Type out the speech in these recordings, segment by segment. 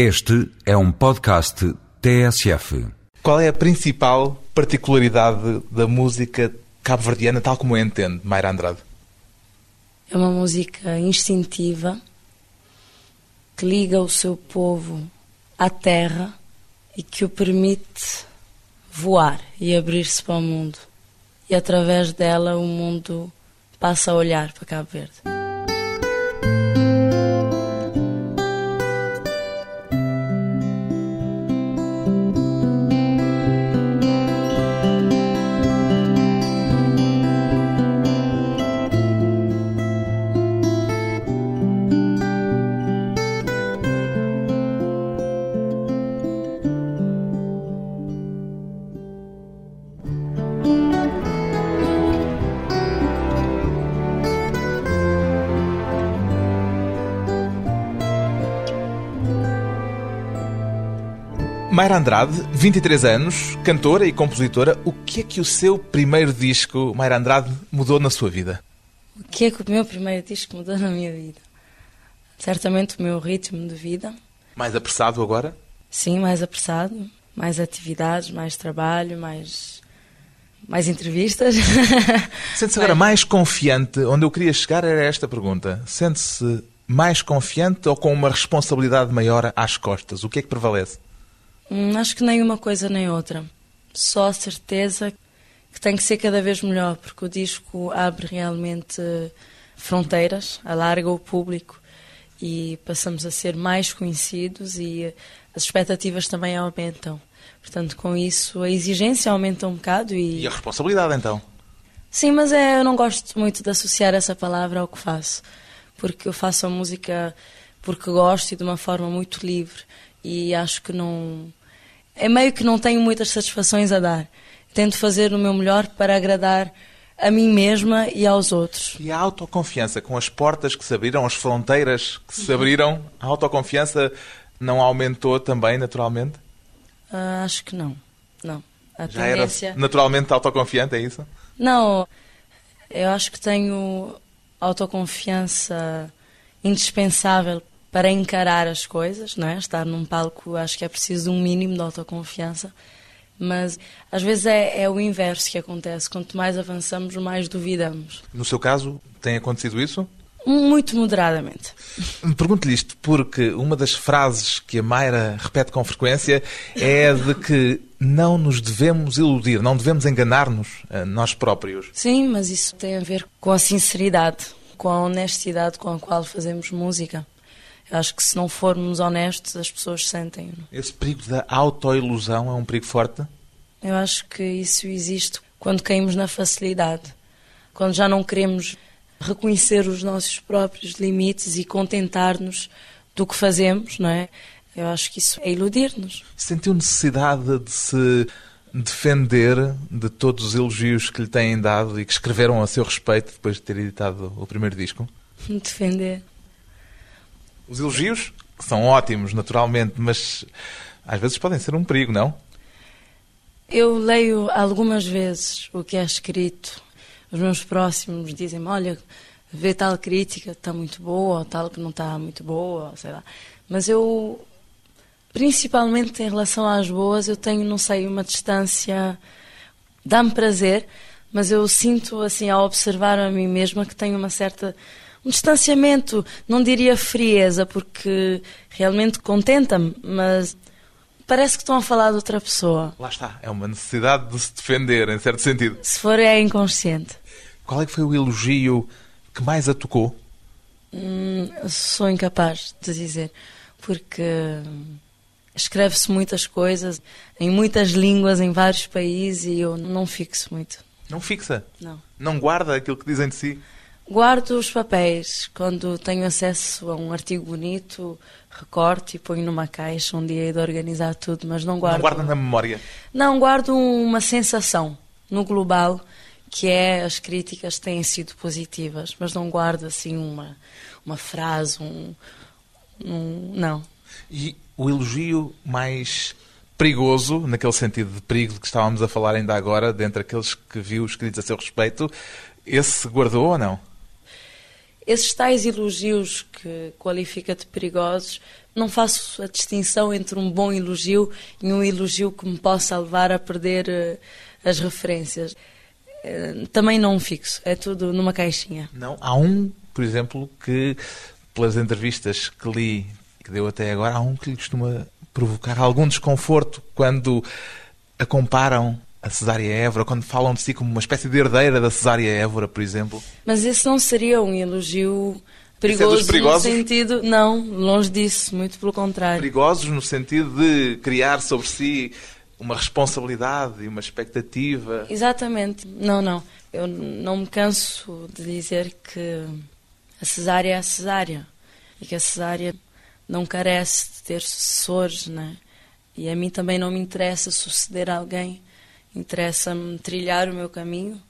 Este é um podcast TSF. Qual é a principal particularidade da música cabo-verdiana, tal como a entende Mayra Andrade? É uma música instintiva que liga o seu povo à terra e que o permite voar e abrir-se para o mundo. E através dela o mundo passa a olhar para Cabo Verde. Andrade, 23 anos, cantora e compositora. O que é que o seu primeiro disco, Mayra Andrade, mudou na sua vida? O que é que o meu primeiro disco mudou na minha vida? Certamente o meu ritmo de vida. Mais apressado agora? Sim, mais apressado. Mais atividades, mais trabalho, mais. mais entrevistas. Sente-se agora mais confiante? Onde eu queria chegar era esta pergunta. Sente-se mais confiante ou com uma responsabilidade maior às costas? O que é que prevalece? Hum, acho que nem uma coisa nem outra. Só a certeza que tem que ser cada vez melhor, porque o disco abre realmente fronteiras, alarga o público e passamos a ser mais conhecidos e as expectativas também aumentam. Portanto, com isso a exigência aumenta um bocado e. E a responsabilidade então? Sim, mas é, eu não gosto muito de associar essa palavra ao que faço, porque eu faço a música porque gosto e de uma forma muito livre e acho que não é meio que não tenho muitas satisfações a dar. Tento fazer o meu melhor para agradar a mim mesma e aos outros. E a autoconfiança, com as portas que se abriram, as fronteiras que se abriram, a autoconfiança não aumentou também, naturalmente? Uh, acho que não. Não. A Já tendência... era naturalmente autoconfiante, é isso? Não. Eu acho que tenho autoconfiança indispensável para encarar as coisas, não é? Estar num palco, acho que é preciso um mínimo de autoconfiança, mas às vezes é, é o inverso que acontece. Quanto mais avançamos, mais duvidamos. No seu caso, tem acontecido isso? Muito moderadamente. Pergunto-lhe isto porque uma das frases que a Mayra repete com frequência é de que não nos devemos iludir, não devemos enganar-nos a nós próprios. Sim, mas isso tem a ver com a sinceridade, com a honestidade com a qual fazemos música. Acho que se não formos honestos, as pessoas sentem. Esse perigo da autoilusão é um perigo forte? Eu acho que isso existe quando caímos na facilidade. Quando já não queremos reconhecer os nossos próprios limites e contentar-nos do que fazemos, não é? Eu acho que isso é iludir-nos. Sentiu necessidade de se defender de todos os elogios que lhe têm dado e que escreveram a seu respeito depois de ter editado o primeiro disco? Defender. Os elogios são ótimos, naturalmente, mas às vezes podem ser um perigo, não? Eu leio algumas vezes o que é escrito. Os meus próximos dizem-me: olha, vê tal crítica, está muito boa, ou tal que não está muito boa, sei lá. Mas eu, principalmente em relação às boas, eu tenho, não sei, uma distância. Dá-me prazer, mas eu sinto, assim, ao observar a mim mesma, que tenho uma certa um distanciamento, não diria frieza, porque realmente contenta-me, mas parece que estão a falar de outra pessoa. Lá está, é uma necessidade de se defender, em certo sentido. Se for, é inconsciente. Qual é que foi o elogio que mais a tocou? Hum, sou incapaz de dizer, porque escreve-se muitas coisas em muitas línguas, em vários países, e eu não fixo muito. Não fixa? Não. Não guarda aquilo que dizem de si? Guardo os papéis. Quando tenho acesso a um artigo bonito, recorto e ponho numa caixa um dia de organizar tudo, mas não guardo. Não guarda na memória? Não, guardo uma sensação no global, que é as críticas têm sido positivas, mas não guardo assim uma, uma frase, um, um. Não. E o elogio mais perigoso, naquele sentido de perigo de que estávamos a falar ainda agora, dentre aqueles que viu escritos a seu respeito, esse guardou ou não? Esses tais elogios que qualifica de perigosos, não faço a distinção entre um bom elogio e um elogio que me possa levar a perder uh, as referências. Uh, também não fixo, é tudo numa caixinha. Não, há um, por exemplo, que pelas entrevistas que li, que deu até agora, há um que lhe costuma provocar algum desconforto quando a comparam a Cesária Évora, quando falam de si como uma espécie de herdeira da Cesária Évora, por exemplo. Mas esse não seria um elogio perigoso é no sentido... Não, longe disso, muito pelo contrário. Perigosos no sentido de criar sobre si uma responsabilidade e uma expectativa. Exatamente. Não, não. Eu não me canso de dizer que a cesárea é a cesárea e que a cesárea não carece de ter sucessores, né? E a mim também não me interessa suceder alguém Interessa-me trilhar o meu caminho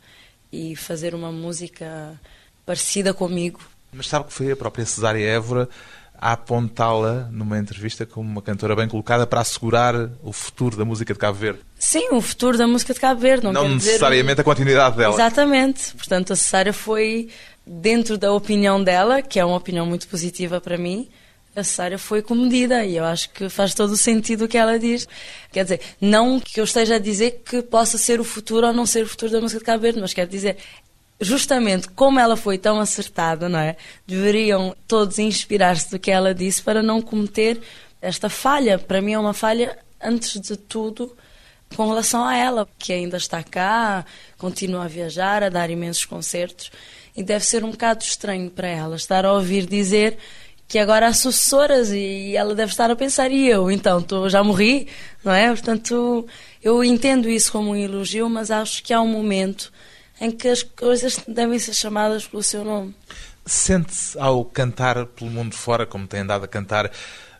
e fazer uma música parecida comigo. Mas sabe que foi a própria Cesária Évora a apontá-la numa entrevista como uma cantora bem colocada para assegurar o futuro da música de Cabo Verde. Sim, o futuro da música de Cabo Verde. Não, não necessariamente dizer... a continuidade dela. Exatamente. Portanto, a Cesária foi dentro da opinião dela, que é uma opinião muito positiva para mim, a Sara foi comedida e eu acho que faz todo o sentido o que ela diz. Quer dizer, não que eu esteja a dizer que possa ser o futuro ou não ser o futuro da música de Cabo Verde, mas quero dizer, justamente como ela foi tão acertada, não é? Deveriam todos inspirar-se do que ela disse para não cometer esta falha. Para mim é uma falha, antes de tudo, com relação a ela, que ainda está cá, continua a viajar, a dar imensos concertos, e deve ser um bocado estranho para ela estar a ouvir dizer que agora há sucessoras e ela deve estar a pensar, e eu, então, tô, já morri, não é? Portanto, eu entendo isso como um elogio, mas acho que há um momento em que as coisas devem ser chamadas pelo seu nome. Sente-se, ao cantar pelo mundo fora, como tem andado a cantar,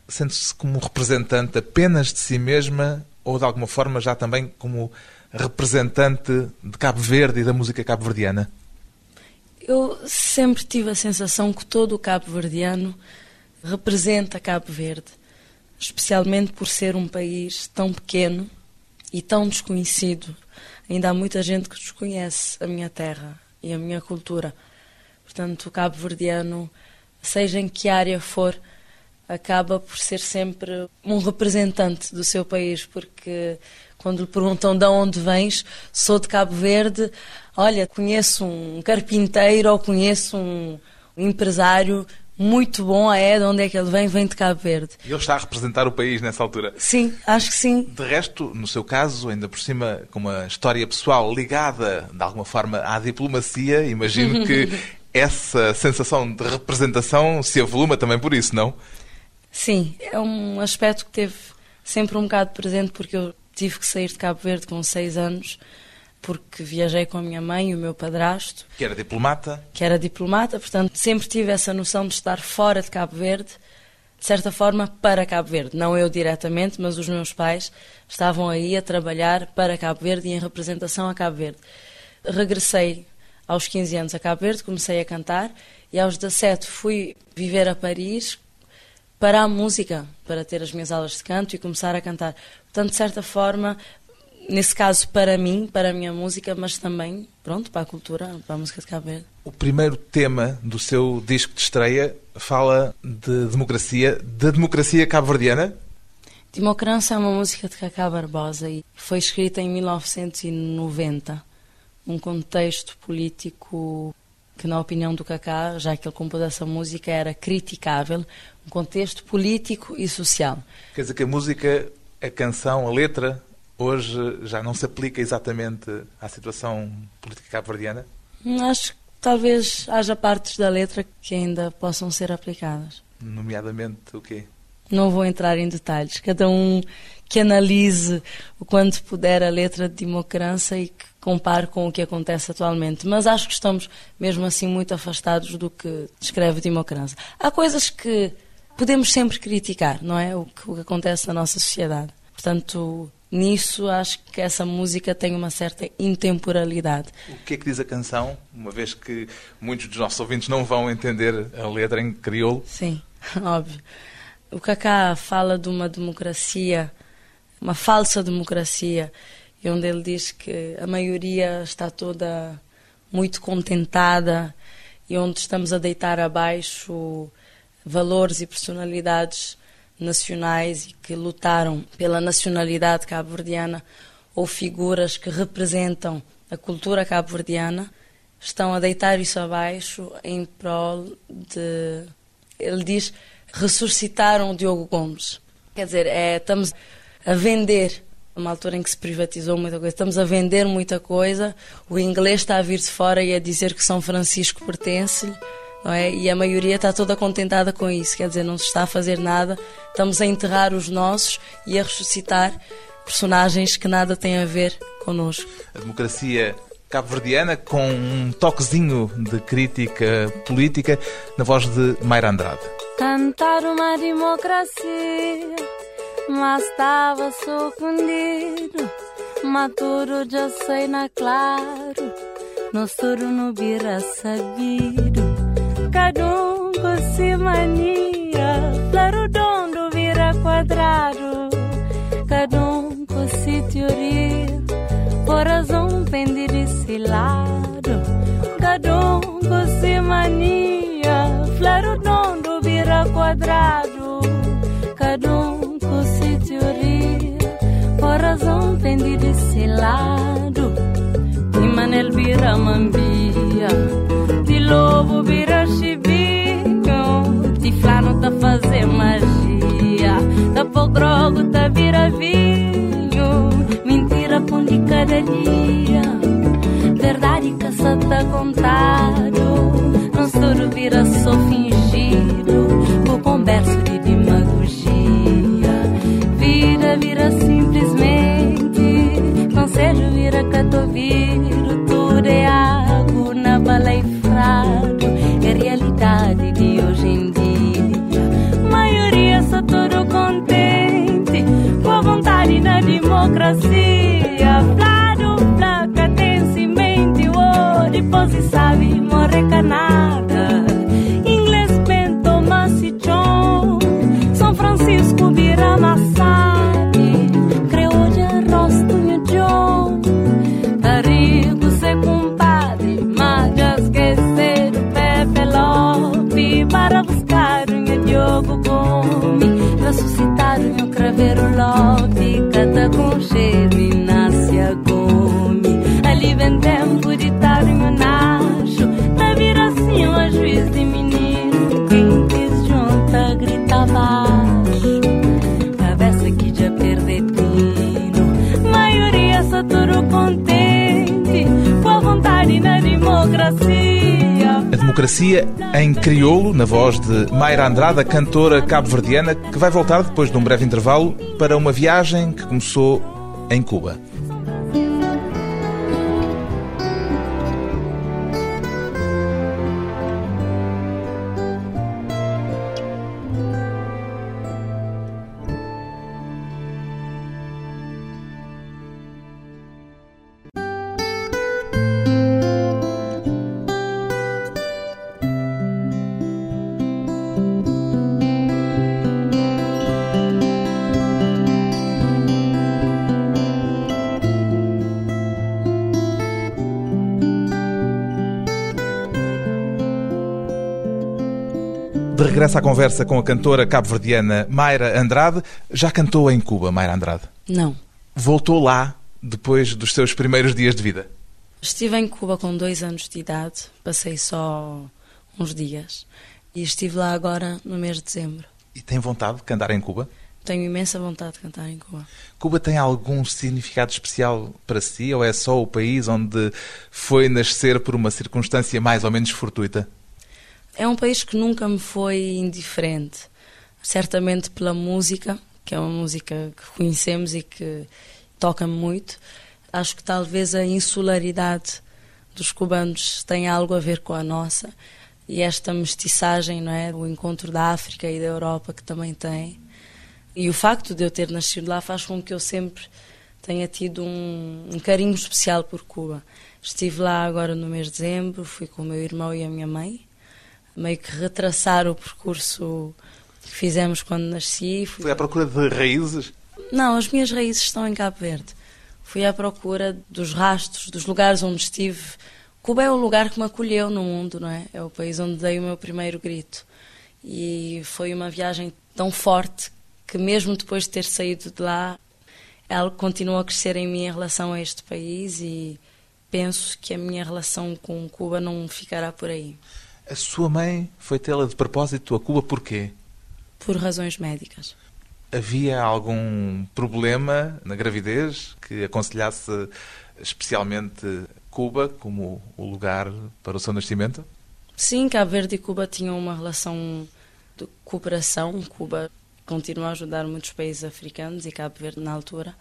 sente-se como representante apenas de si mesma ou, de alguma forma, já também como representante de Cabo Verde e da música cabo-verdiana? Eu sempre tive a sensação que todo o cabo-verdiano representa Cabo Verde, especialmente por ser um país tão pequeno e tão desconhecido. Ainda há muita gente que desconhece a minha terra e a minha cultura. Portanto, o cabo-verdiano, seja em que área for, acaba por ser sempre um representante do seu país, porque quando lhe perguntam de onde vens, sou de Cabo Verde, olha, conheço um carpinteiro ou conheço um empresário muito bom, é, de onde é que ele vem? Vem de Cabo Verde. E ele está a representar o país nessa altura? Sim, acho que sim. De resto, no seu caso, ainda por cima, com uma história pessoal ligada, de alguma forma, à diplomacia, imagino que essa sensação de representação se avoluma também por isso, não? Sim, é um aspecto que teve sempre um bocado presente, porque eu tive que sair de Cabo Verde com seis anos porque viajei com a minha mãe e o meu padrasto. Que era diplomata? Que era diplomata, portanto sempre tive essa noção de estar fora de Cabo Verde, de certa forma para Cabo Verde. Não eu diretamente, mas os meus pais estavam aí a trabalhar para Cabo Verde e em representação a Cabo Verde. Regressei aos 15 anos a Cabo Verde, comecei a cantar e aos 17 fui viver a Paris para a música, para ter as minhas aulas de canto e começar a cantar. Portanto, de certa forma, nesse caso para mim, para a minha música, mas também, pronto, para a cultura, para a música de Cabo Verde. O primeiro tema do seu disco de estreia fala de democracia, da democracia cabo-verdiana? Democrância é uma música de Cacá Barbosa e foi escrita em 1990, num contexto político que, na opinião do Cacá, já que ele compôs essa música, era criticável, um contexto político e social. Quer dizer que a música, a canção, a letra, hoje já não se aplica exatamente à situação política cabo-verdiana? Acho que talvez haja partes da letra que ainda possam ser aplicadas. Nomeadamente o quê? Não vou entrar em detalhes. Cada um que analise o quanto puder a letra de democracia e que compare com o que acontece atualmente. Mas acho que estamos mesmo assim muito afastados do que descreve democracia. Há coisas que podemos sempre criticar, não é? O que, o que acontece na nossa sociedade. Portanto, nisso acho que essa música tem uma certa intemporalidade. O que é que diz a canção, uma vez que muitos dos nossos ouvintes não vão entender a letra em crioulo? Sim, óbvio. O Kaká fala de uma democracia, uma falsa democracia, e onde ele diz que a maioria está toda muito contentada e onde estamos a deitar abaixo valores e personalidades nacionais e que lutaram pela nacionalidade cabo-verdiana ou figuras que representam a cultura cabo-verdiana, estão a deitar isso abaixo em prol de. Ele diz: ressuscitaram o Diogo Gomes. Quer dizer, é, estamos a vender uma altura em que se privatizou muita coisa. Estamos a vender muita coisa, o inglês está a vir de fora e a dizer que São Francisco pertence-lhe, não é? E a maioria está toda contentada com isso, quer dizer, não se está a fazer nada, estamos a enterrar os nossos e a ressuscitar personagens que nada têm a ver connosco. A democracia cabo-verdiana com um toquezinho de crítica política na voz de Mayra Andrade. Cantar uma democracia mas estava surpreendido. Maturo já sei na claro, no soro no vira sabido. Com si mania, flarudondo vira quadrado. Cada com si teoria, por razão pende desse lado. Cada com si mania, flarudondo vira quadrado. Cada um por razão pende desse lado. De manel vira mambia, de lobo vinho, mentira pão de cada dia, verdade tá contado, não soro vira só Democracia em crioulo, na voz de Mayra Andrada, cantora cabo-verdiana, que vai voltar depois de um breve intervalo para uma viagem que começou em Cuba. De regresso à conversa com a cantora cabo-verdiana Mayra Andrade. Já cantou em Cuba, Mayra Andrade? Não. Voltou lá depois dos seus primeiros dias de vida? Estive em Cuba com dois anos de idade, passei só uns dias. E estive lá agora no mês de dezembro. E tem vontade de cantar em Cuba? Tenho imensa vontade de cantar em Cuba. Cuba tem algum significado especial para si ou é só o país onde foi nascer por uma circunstância mais ou menos fortuita? É um país que nunca me foi indiferente. Certamente pela música, que é uma música que conhecemos e que toca-me muito. Acho que talvez a insularidade dos cubanos tenha algo a ver com a nossa. E esta mestiçagem, não é? O encontro da África e da Europa que também tem. E o facto de eu ter nascido lá faz com que eu sempre tenha tido um, um carinho especial por Cuba. Estive lá agora no mês de dezembro, fui com o meu irmão e a minha mãe meio que retraçar o percurso que fizemos quando nasci. Fui... Foi à procura de raízes? Não, as minhas raízes estão em Cabo Verde. Fui à procura dos rastros, dos lugares onde estive Cuba é o lugar que me acolheu no mundo, não é? É o país onde dei o meu primeiro grito. E foi uma viagem tão forte que, mesmo depois de ter saído de lá, ela continua a crescer em mim em relação a este país e penso que a minha relação com Cuba não ficará por aí. A sua mãe foi tê-la de propósito a Cuba porquê? Por razões médicas. Havia algum problema na gravidez que aconselhasse especialmente Cuba como o lugar para o seu nascimento? Sim, Cabo Verde e Cuba tinham uma relação de cooperação. Cuba continua a ajudar muitos países africanos e Cabo Verde na altura.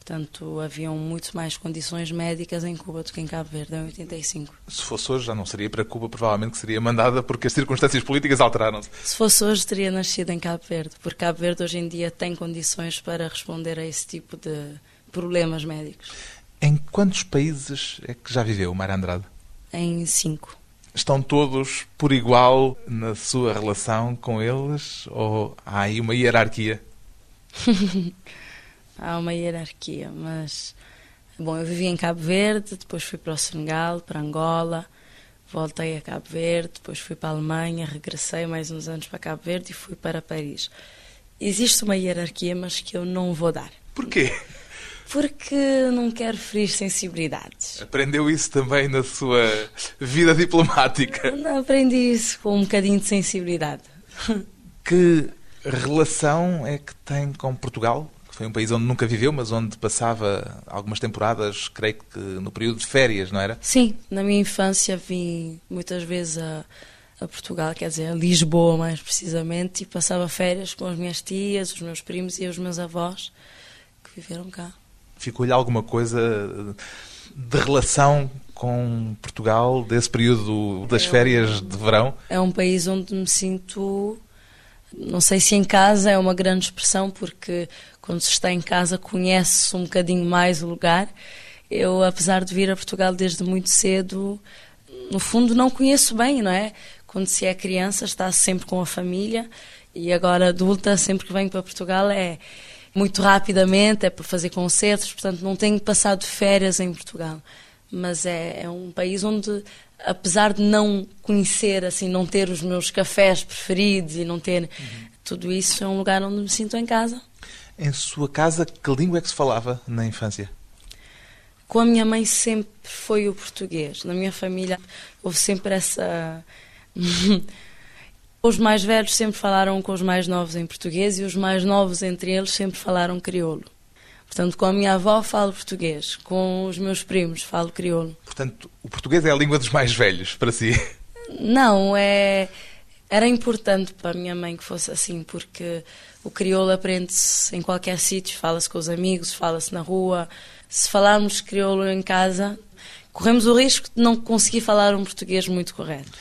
Portanto, haviam muito mais condições médicas em Cuba do que em Cabo Verde em 85. Se fosse hoje, já não seria para Cuba, provavelmente que seria mandada porque as circunstâncias políticas alteraram-se. Se fosse hoje, teria nascido em Cabo Verde, porque Cabo Verde hoje em dia tem condições para responder a esse tipo de problemas médicos. Em quantos países é que já viveu, Mara Andrade? Em cinco. Estão todos por igual na sua relação com eles ou há aí uma hierarquia? há uma hierarquia, mas bom, eu vivi em Cabo Verde, depois fui para o Senegal, para Angola, voltei a Cabo Verde, depois fui para a Alemanha, regressei mais uns anos para Cabo Verde e fui para Paris. Existe uma hierarquia, mas que eu não vou dar. Porquê? Porque não quero ferir sensibilidades. Aprendeu isso também na sua vida diplomática? Não, aprendi isso com um bocadinho de sensibilidade. Que relação é que tem com Portugal? Foi um país onde nunca viveu, mas onde passava algumas temporadas, creio que no período de férias, não era? Sim, na minha infância vim muitas vezes a, a Portugal, quer dizer, a Lisboa mais precisamente, e passava férias com as minhas tias, os meus primos e os meus avós que viveram cá. Ficou-lhe alguma coisa de relação com Portugal desse período das férias de verão? É um país onde me sinto não sei se em casa é uma grande expressão, porque quando se está em casa conhece-se um bocadinho mais o lugar. Eu, apesar de vir a Portugal desde muito cedo, no fundo não conheço bem, não é? Quando se é criança está sempre com a família e agora adulta, sempre que venho para Portugal é muito rapidamente, é para fazer concertos, portanto não tenho passado férias em Portugal. Mas é, é um país onde apesar de não conhecer, assim, não ter os meus cafés preferidos e não ter uhum. tudo isso, é um lugar onde me sinto em casa. Em sua casa, que língua é que se falava na infância? Com a minha mãe sempre foi o português. Na minha família houve sempre essa. os mais velhos sempre falaram com os mais novos em português e os mais novos entre eles sempre falaram crioulo. Portanto, com a minha avó falo português, com os meus primos falo crioulo. Portanto, o português é a língua dos mais velhos para si? Não, é era importante para a minha mãe que fosse assim, porque o crioulo aprende-se em qualquer sítio, fala-se com os amigos, fala-se na rua. Se falarmos crioulo em casa, corremos o risco de não conseguir falar um português muito correto.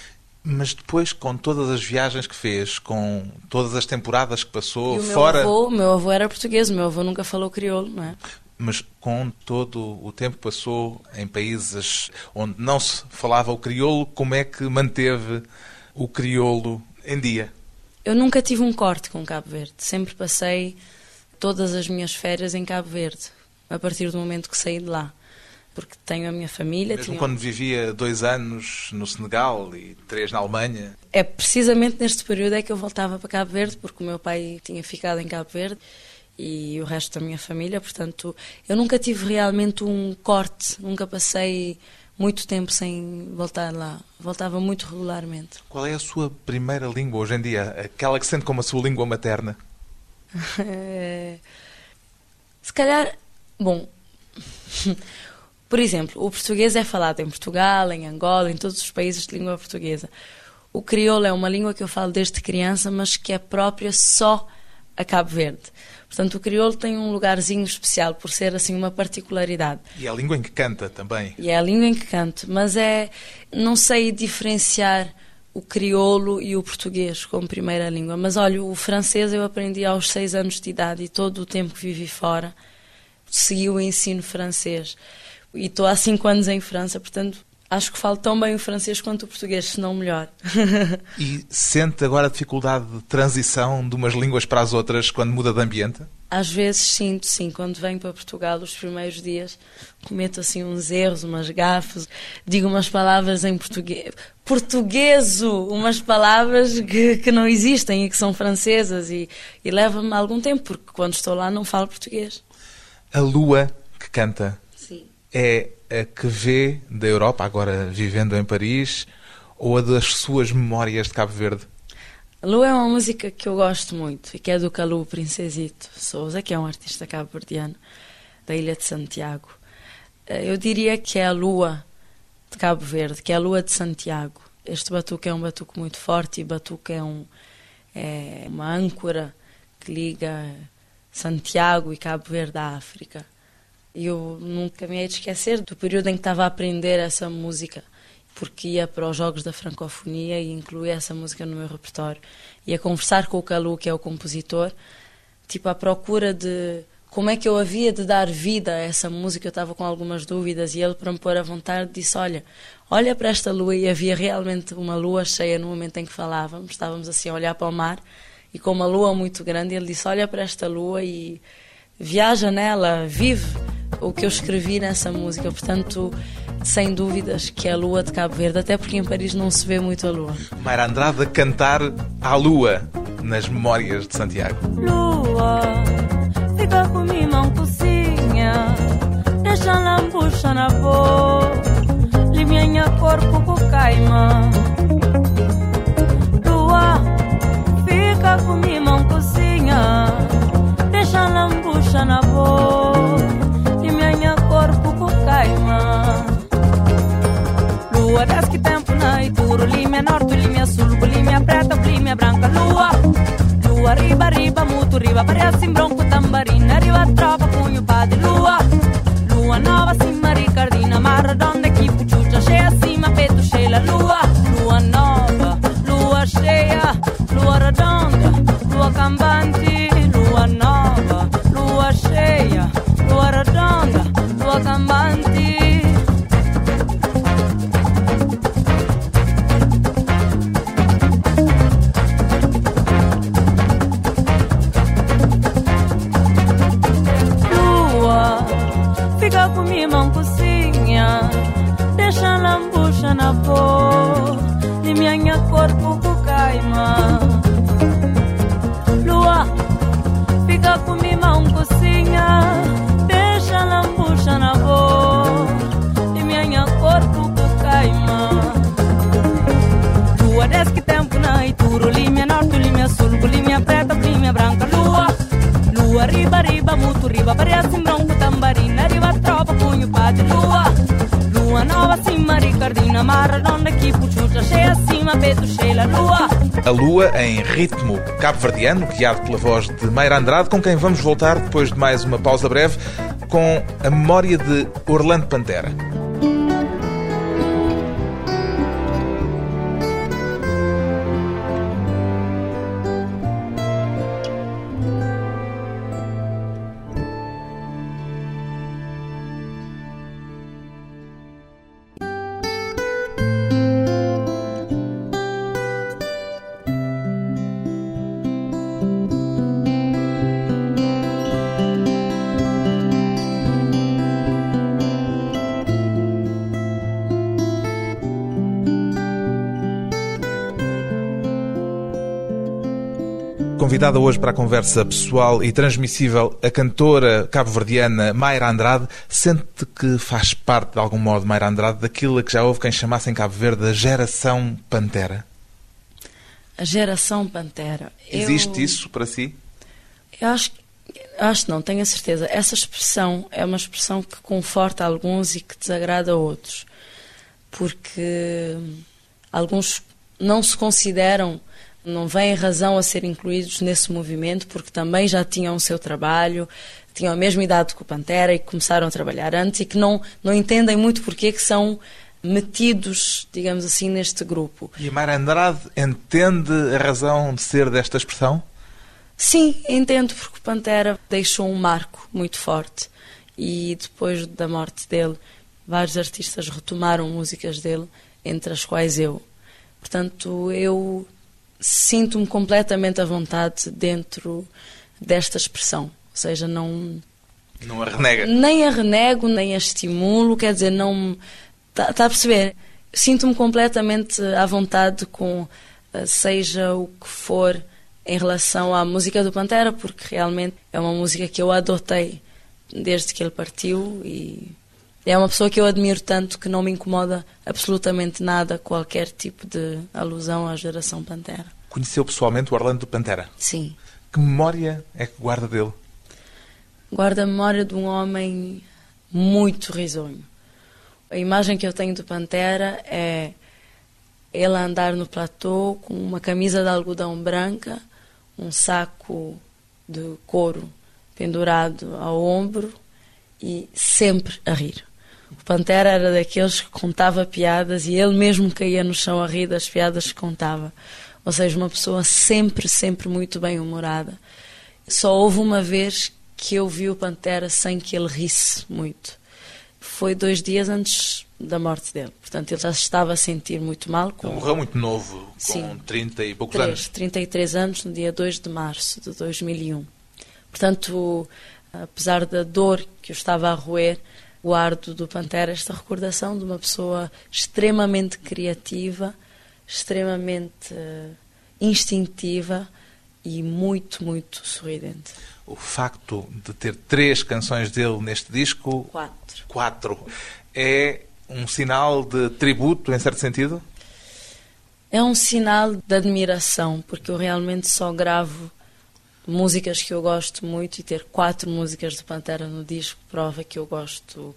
Mas depois, com todas as viagens que fez, com todas as temporadas que passou e o fora. Meu avô, meu avô era português, meu avô nunca falou crioulo, não é? Mas com todo o tempo que passou em países onde não se falava o crioulo, como é que manteve o crioulo em dia? Eu nunca tive um corte com Cabo Verde. Sempre passei todas as minhas férias em Cabo Verde, a partir do momento que saí de lá porque tenho a minha família. Mesmo tinha... quando vivia dois anos no Senegal e três na Alemanha? É precisamente neste período é que eu voltava para Cabo Verde, porque o meu pai tinha ficado em Cabo Verde e o resto da minha família, portanto, eu nunca tive realmente um corte, nunca passei muito tempo sem voltar lá. Voltava muito regularmente. Qual é a sua primeira língua hoje em dia? Aquela que sente como a sua língua materna? é... Se calhar, bom, por exemplo, o português é falado em Portugal, em Angola, em todos os países de língua portuguesa. O crioulo é uma língua que eu falo desde criança, mas que é própria só a Cabo Verde. Portanto, o crioulo tem um lugarzinho especial por ser assim uma particularidade. E é a língua em que canta também. E é a língua em que canto, mas é não sei diferenciar o crioulo e o português como primeira língua. Mas olha, o francês eu aprendi aos seis anos de idade e todo o tempo que vivi fora segui o ensino francês e estou há cinco anos em França, portanto acho que falo tão bem o francês quanto o português, se não melhor. e sente agora a dificuldade de transição de umas línguas para as outras quando muda de ambiente? Às vezes sinto, sim, quando venho para Portugal, os primeiros dias, cometo assim uns erros, umas gafes, digo umas palavras em português, portugueso, umas palavras que, que não existem e que são francesas e, e leva-me algum tempo, porque quando estou lá não falo português. A lua que canta. É a que vê da Europa, agora vivendo em Paris, ou a das suas memórias de Cabo Verde? A Lua é uma música que eu gosto muito e que é do Calu Princesito Souza, que é um artista cabo-verdiano da Ilha de Santiago. Eh, Eu diria que é a Lua de Cabo Verde, que é a Lua de Santiago. Este batuque é um batuque muito forte e batuque é, um, é uma âncora que liga Santiago e Cabo Verde à África. E eu nunca me hei de esquecer do período em que estava a aprender essa música, porque ia para os Jogos da Francofonia e incluía essa música no meu repertório. Ia conversar com o Calu, que é o compositor, tipo à procura de como é que eu havia de dar vida a essa música. Eu estava com algumas dúvidas e ele, para me pôr à vontade, disse: Olha, olha para esta lua. E havia realmente uma lua cheia no momento em que falávamos. Estávamos assim a olhar para o mar e com uma lua muito grande. Ele disse: Olha para esta lua e viaja nela, vive o que eu escrevi nessa música. Portanto, sem dúvidas que é a lua de Cabo Verde, até porque em Paris não se vê muito a lua. Mayra Andrade a cantar à lua nas memórias de Santiago. Lua, fica comigo, mão cozinha. Deixa a lambucha na boca. Liminha corpo com caima. Lua, fica comigo, mão cozinha. Deixa a lambucha na boca. Liminha corpo com caima. Lua, desce que tempo na Ituro, Límia Norte, Límia Sul, Límia Preta, Límia Branca, Lua. Lua, riba, riba, muito riba, parece em bronco, tambarina, riba, tropa, punho, pá de lua. Lua nova, cima, ricardina, riba, muito riba, riba, tropa, punho, pá de lua. Lua nova, cima, ricardina, puchucha, cheia, cheia, lua. A lua em ritmo cabo-verdiano, guiado pela voz de Mayra Andrade, com quem vamos voltar depois de mais uma pausa breve, com a memória de Orlando Pantera. Convidada hoje para a conversa pessoal e transmissível, a cantora cabo-verdiana Mayra Andrade, sente que faz parte, de algum modo, Mayra Andrade, daquilo que já houve quem chamasse em Cabo Verde a geração Pantera? A geração Pantera. Eu- Existe isso para si? Eu acho, acho não, tenho a certeza. Essa expressão é uma expressão que conforta alguns e que desagrada outros. Porque alguns não se consideram, não veem razão a ser incluídos nesse movimento, porque também já tinham o seu trabalho, tinham a mesma idade que o Pantera e começaram a trabalhar antes e que não, não entendem muito porque que são metidos, digamos assim, neste grupo. E a Mayra Andrade entende a razão de ser desta expressão? Sim, entendo, porque o Pantera deixou um marco muito forte e depois da morte dele, vários artistas retomaram músicas dele, entre as quais eu. Portanto, eu sinto-me completamente à vontade dentro desta expressão. Ou seja, não Não a renega. nem a renego, nem a estimulo, quer dizer, não. Está tá a perceber? Sinto-me completamente à vontade com eh, seja o que for em relação à música do Pantera, porque realmente é uma música que eu adotei desde que ele partiu e é uma pessoa que eu admiro tanto que não me incomoda absolutamente nada qualquer tipo de alusão à geração Pantera. Conheceu pessoalmente o Orlando do Pantera. Sim. Que memória é que guarda dele? Guarda a memória de um homem muito risonho. A imagem que eu tenho do Pantera é ele andar no platô com uma camisa de algodão branca, um saco de couro pendurado ao ombro e sempre a rir. O Pantera era daqueles que contava piadas e ele mesmo caía no chão a rir das piadas que contava. Ou seja, uma pessoa sempre, sempre muito bem humorada. Só houve uma vez que eu vi o Pantera sem que ele risse muito. Foi dois dias antes da morte dele. Portanto, ele já se estava a sentir muito mal. Com Ele morreu muito novo, com Sim. 30 e poucos 3, anos. 33 anos, no dia 2 de março de 2001. Portanto, apesar da dor que eu estava a roer, guardo do Pantera esta recordação de uma pessoa extremamente criativa, extremamente eh, instintiva e muito, muito sorridente. O facto de ter três canções dele neste disco, Quatro. quatro, é um sinal de tributo, em certo sentido? É um sinal de admiração, porque eu realmente só gravo músicas que eu gosto muito e ter quatro músicas do Pantera no disco prova que eu gosto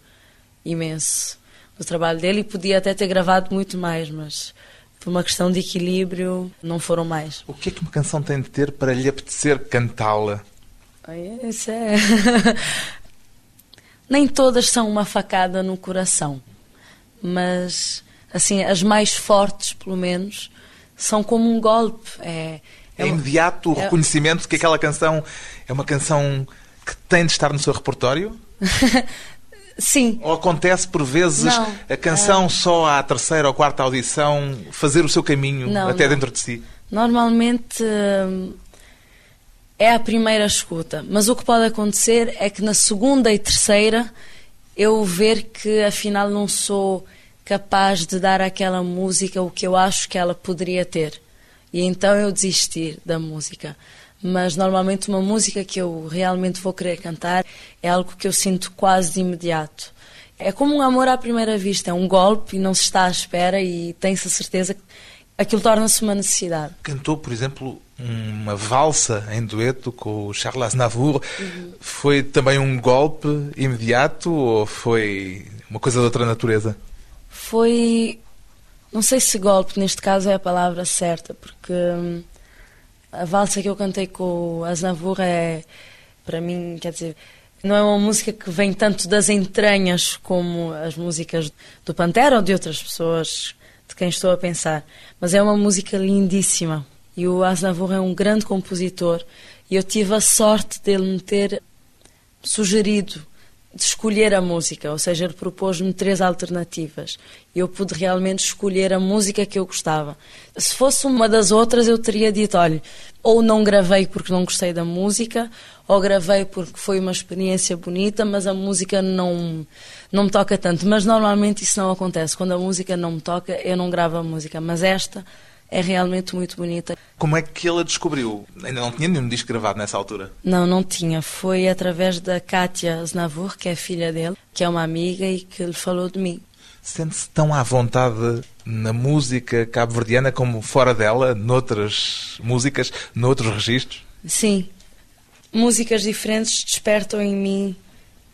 imenso do trabalho dele e podia até ter gravado muito mais, mas por uma questão de equilíbrio não foram mais. O que é que uma canção tem de ter para lhe apetecer cantá-la? Isso é. Nem todas são uma facada no coração, mas assim as mais fortes, pelo menos, são como um golpe. É, É imediato o é- reconhecimento de que aquela canção é uma canção que tem de estar no seu repertório? Sim, Ou acontece por vezes Não, a canção só à terceira ou quarta audição fazer o seu caminho Não, até não. dentro de si? Normalmente hum, é a primeira escuta, mas o que pode acontecer é que na segunda e terceira eu ver que afinal não sou capaz de dar àquela música o que eu acho que ela poderia ter. E então eu desistir da música. Mas normalmente uma música que eu realmente vou querer cantar é algo que eu sinto quase de imediato. É como um amor à primeira vista, é um golpe e não se está à espera e tem-se a certeza que aquilo torna-se uma necessidade. Cantou, por exemplo, uma valsa em dueto com o Charles Aznavour. Foi também um golpe imediato ou foi uma coisa de outra natureza? Foi. Não sei se golpe, neste caso é a palavra certa, porque hum, a valsa que eu cantei com o Aznavour é, para mim, quer dizer, não é uma música que vem tanto das entranhas como as músicas do Pantera ou de outras pessoas de quem estou a pensar, mas é uma música lindíssima. E o Aznavour é um grande compositor e eu tive a sorte dele me ter sugerido de escolher a música, ou seja, ele propôs-me três alternativas e eu pude realmente escolher a música que eu gostava. Se fosse uma das outras, eu teria dito: olha, ou não gravei porque não gostei da música, ou gravei porque foi uma experiência bonita, mas a música não, não me toca tanto. Mas normalmente isso não acontece. Quando a música não me toca, eu não gravo a música, mas esta é realmente muito bonita. Como é que ele a descobriu? Ainda não tinha nenhum disco gravado nessa altura. Não, não tinha. Foi através da Kátia Aznavour, que é filha dele, que é uma amiga e que lhe falou de mim. Sente-se tão à vontade na música cabo-verdiana como fora dela, noutras músicas, noutros registros? Sim. Músicas diferentes despertam em mim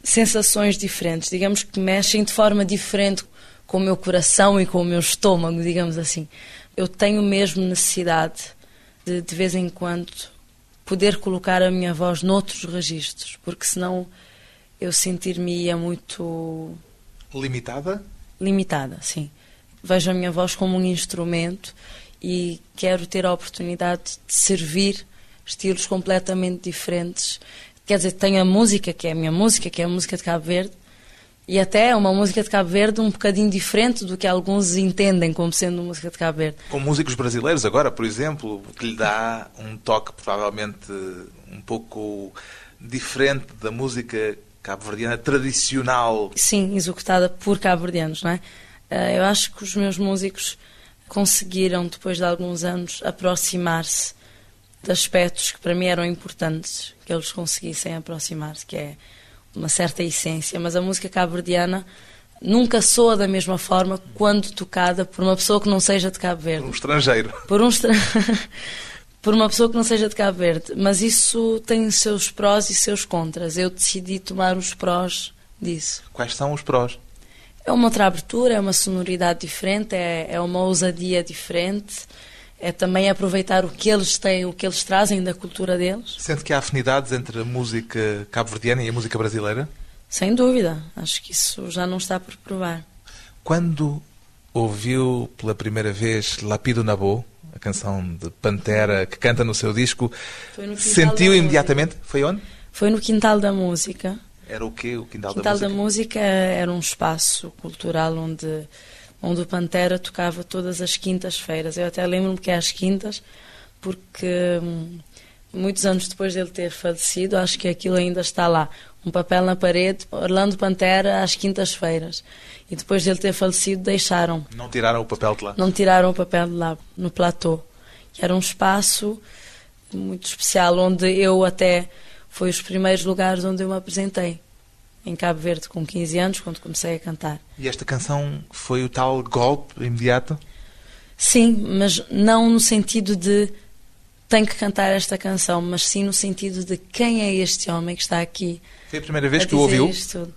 sensações diferentes. Digamos que mexem de forma diferente com o meu coração e com o meu estômago, digamos assim. Eu tenho mesmo necessidade de, de vez em quando, poder colocar a minha voz noutros registros, porque senão eu sentir-me-ia muito Limitada? limitada, sim. Vejo a minha voz como um instrumento e quero ter a oportunidade de servir estilos completamente diferentes. Quer dizer, tenho a música, que é a minha música, que é a música de Cabo Verde, e até é uma música de Cabo Verde um bocadinho diferente do que alguns entendem como sendo música de Cabo Verde. Com músicos brasileiros agora, por exemplo, que lhe dá um toque provavelmente um pouco diferente da música cabo-verdiana tradicional. Sim, executada por cabo-verdianos, não é? Eh, eu acho que os meus músicos conseguiram, depois de alguns anos, aproximar-se de aspectos que para mim eram importantes, que eles conseguissem aproximar-se, que é uma certa essência. Mas a música cabo-verdiana nunca soa da mesma forma quando tocada por uma pessoa que não seja de Cabo Verde. Um estrangeiro. Por um estra... por uma pessoa que não seja de Cabo Verde. Mas isso tem seus prós e seus contras. Eu decidi tomar os prós disso. Quais são os prós? É uma outra abertura, é uma sonoridade diferente, é, é uma ousadia diferente, é também aproveitar o que eles têm, o que eles trazem da cultura deles. Sente que há afinidades entre a música cabo-verdiana e a música brasileira? Sem dúvida, acho que isso já não está por provar. Quando ouviu pela primeira vez Lapido Nabô, a canção de Pantera que canta no seu disco, no Quintal sentiu da imediatamente? Foi onde? Foi no Quintal da Música. Era o quê? O Quintal, Quintal da da Música? Música era um espaço cultural onde, onde o Pantera tocava todas as quintas-feiras. Eu até lembro-me que é às quintas, porque hum, muitos anos depois dele ter falecido, acho que aquilo ainda está lá. Um papel na parede, Orlando Pantera às quintas-feiras. E depois dele ter falecido, deixaram. Não tiraram o papel de lá. Não tiraram o papel de lá, no platô. Que era um espaço muito especial, onde eu até. Foi os primeiros lugares onde eu me apresentei. Em Cabo Verde, com 15 anos, quando comecei a cantar. E esta canção foi o tal golpe imediato? Sim, mas não no sentido de tenho que cantar esta canção, mas sim no sentido de quem é este homem que está aqui. Foi a primeira vez a que o ouviu? isto.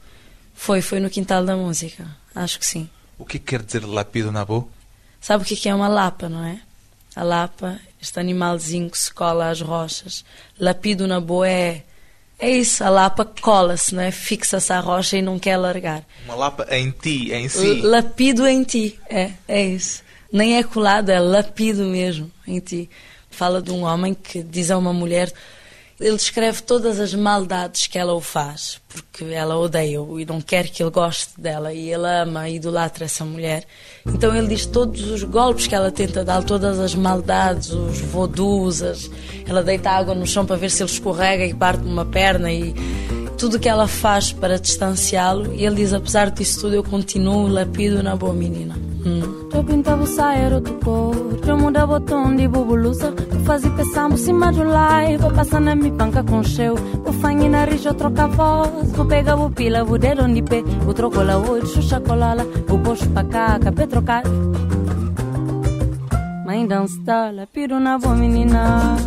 Foi, foi no quintal da música. Acho que sim. O que quer dizer Lapido Nabô? Sabe o que é uma lapa, não é? A lapa, este animalzinho que se cola às rochas. Lapido na boa é. É isso, a lapa cola-se, não é? Fixa-se à rocha e não quer largar. Uma lapa em ti, em si. Lapido em ti, é, é isso. Nem é colado, é lapido mesmo em ti. Fala de um homem que diz a uma mulher, ele descreve todas as maldades que ela o faz, porque ela odeia-o e não quer que ele goste dela, e ele ama e idolatra essa mulher. Então ele diz todos os golpes que ela tenta dar, todas as maldades, os vodus, as... ela deita água no chão para ver se ele escorrega e parte uma perna e tudo que ela faz para distanciá-lo, e ele diz, apesar disso tudo, eu continuo lapido na boa menina. Eu pintava saia outro cor Eu mudava o tom de bubulusa Eu fazia pensar por cima do live Vou passar na minha panca com cheu O fangue na rija eu troca a voz Vou pegar o pila, vou dedo onde pé Vou trocar lá hoje, xuxa colala Vou puxo pra cá, capê trocar Mãe dança, la piro na boa menina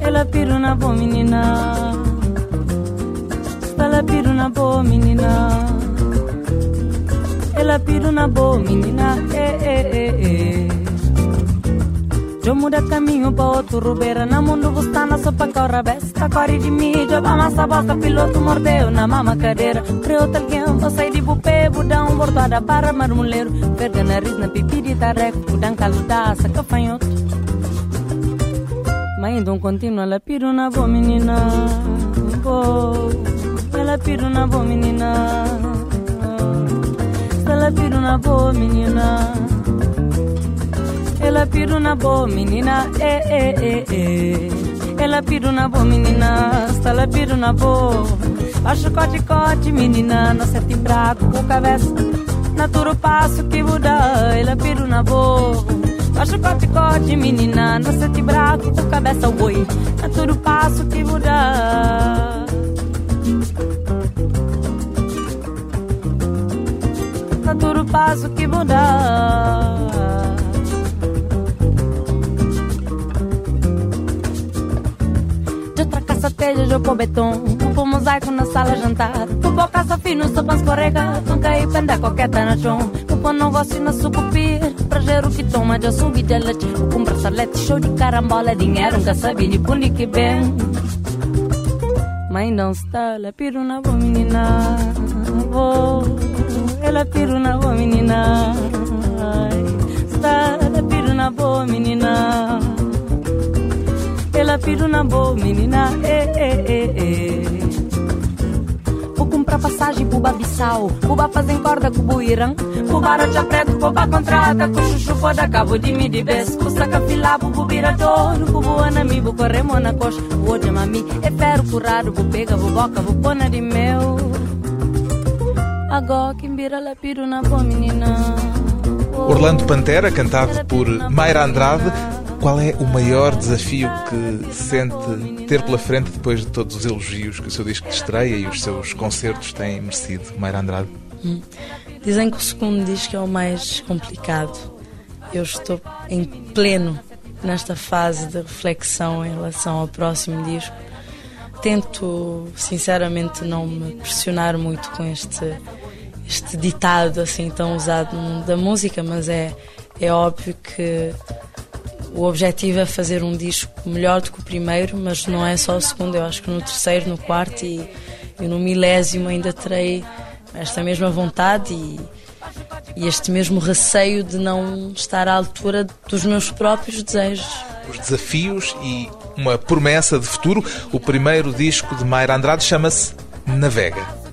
Ela piro na boa menina Ela piro na boa menina ela piro na boa menina, eh, eh, eh, eh. Eu muda caminho para outro rubeira Na mundo bustana só pra corra besta. Corre de mídia, vai massa bosta Piloto mordeu na mama cadeira. Creu alguém, vou sair de bupê Budão, bordada para marmoleiro Verga nariz na pipi de tareco Budão caludaça, cafanhoto. Mãe de um contínuo, ela piro na boa menina. Ela piro na boa menina ela piro na boa menina. Ela piro na boa menina, eh, eh, eh, eh. Ela piro na boa menina, ela piro na boa. Acho cote cote menina, não sete braco com cabeça. Naturo passo que muda, ela piro na boa. Acho cote cote menina, não sete braco com cabeça, oi. Naturo passo que muda. Naturo passo que muda. De outra caça telha, eu pôr beton. Pôr mosaico na sala jantar. Pôr caça fino, sopa escorrega. Não cair penda coqueta na chão. Pôr negócio na sucupir. Pra gerar o que toma, já subi de leite. Com bracelete, show de carambola. Dinheiro, nunca sabia de pundi que bem. Mãe não está, ela piro na boa menina. Vou, ela piro na boa menina. Ela piro na boa menina. Ela piro na boa menina. Eh, eh, eh, eh. Vou comprar passagem Cuba Bissau, Cuba fazem corda com o Irã, Cuba Rocha Preto, Cuba contrata, com chuchu foda cabo de mi de bes, Cusaca fila, Bubu Biradouro, Bubu Anami, Bu Corremo na coxa, Bu Mami, é ferro curado, Bu pega, Bu boca, Bu pona de meu. Orlando Pantera, cantado por Mayra Andrade. Qual é o maior desafio que sente ter pela frente depois de todos os elogios que o seu disco de estreia e os seus concertos têm merecido, Mayra Andrade? Hum. Dizem que o segundo disco é o mais complicado. Eu estou em pleno nesta fase de reflexão em relação ao próximo disco. Tento, sinceramente, não me pressionar muito com este, este ditado assim tão usado da música, mas é, é óbvio que o objetivo é fazer um disco melhor do que o primeiro, mas não é só o segundo. Eu acho que no terceiro, no quarto e, e no milésimo ainda terei esta mesma vontade e, e este mesmo receio de não estar à altura dos meus próprios desejos. Os desafios e uma promessa de futuro. O primeiro disco de Mayra Andrade chama-se Navega.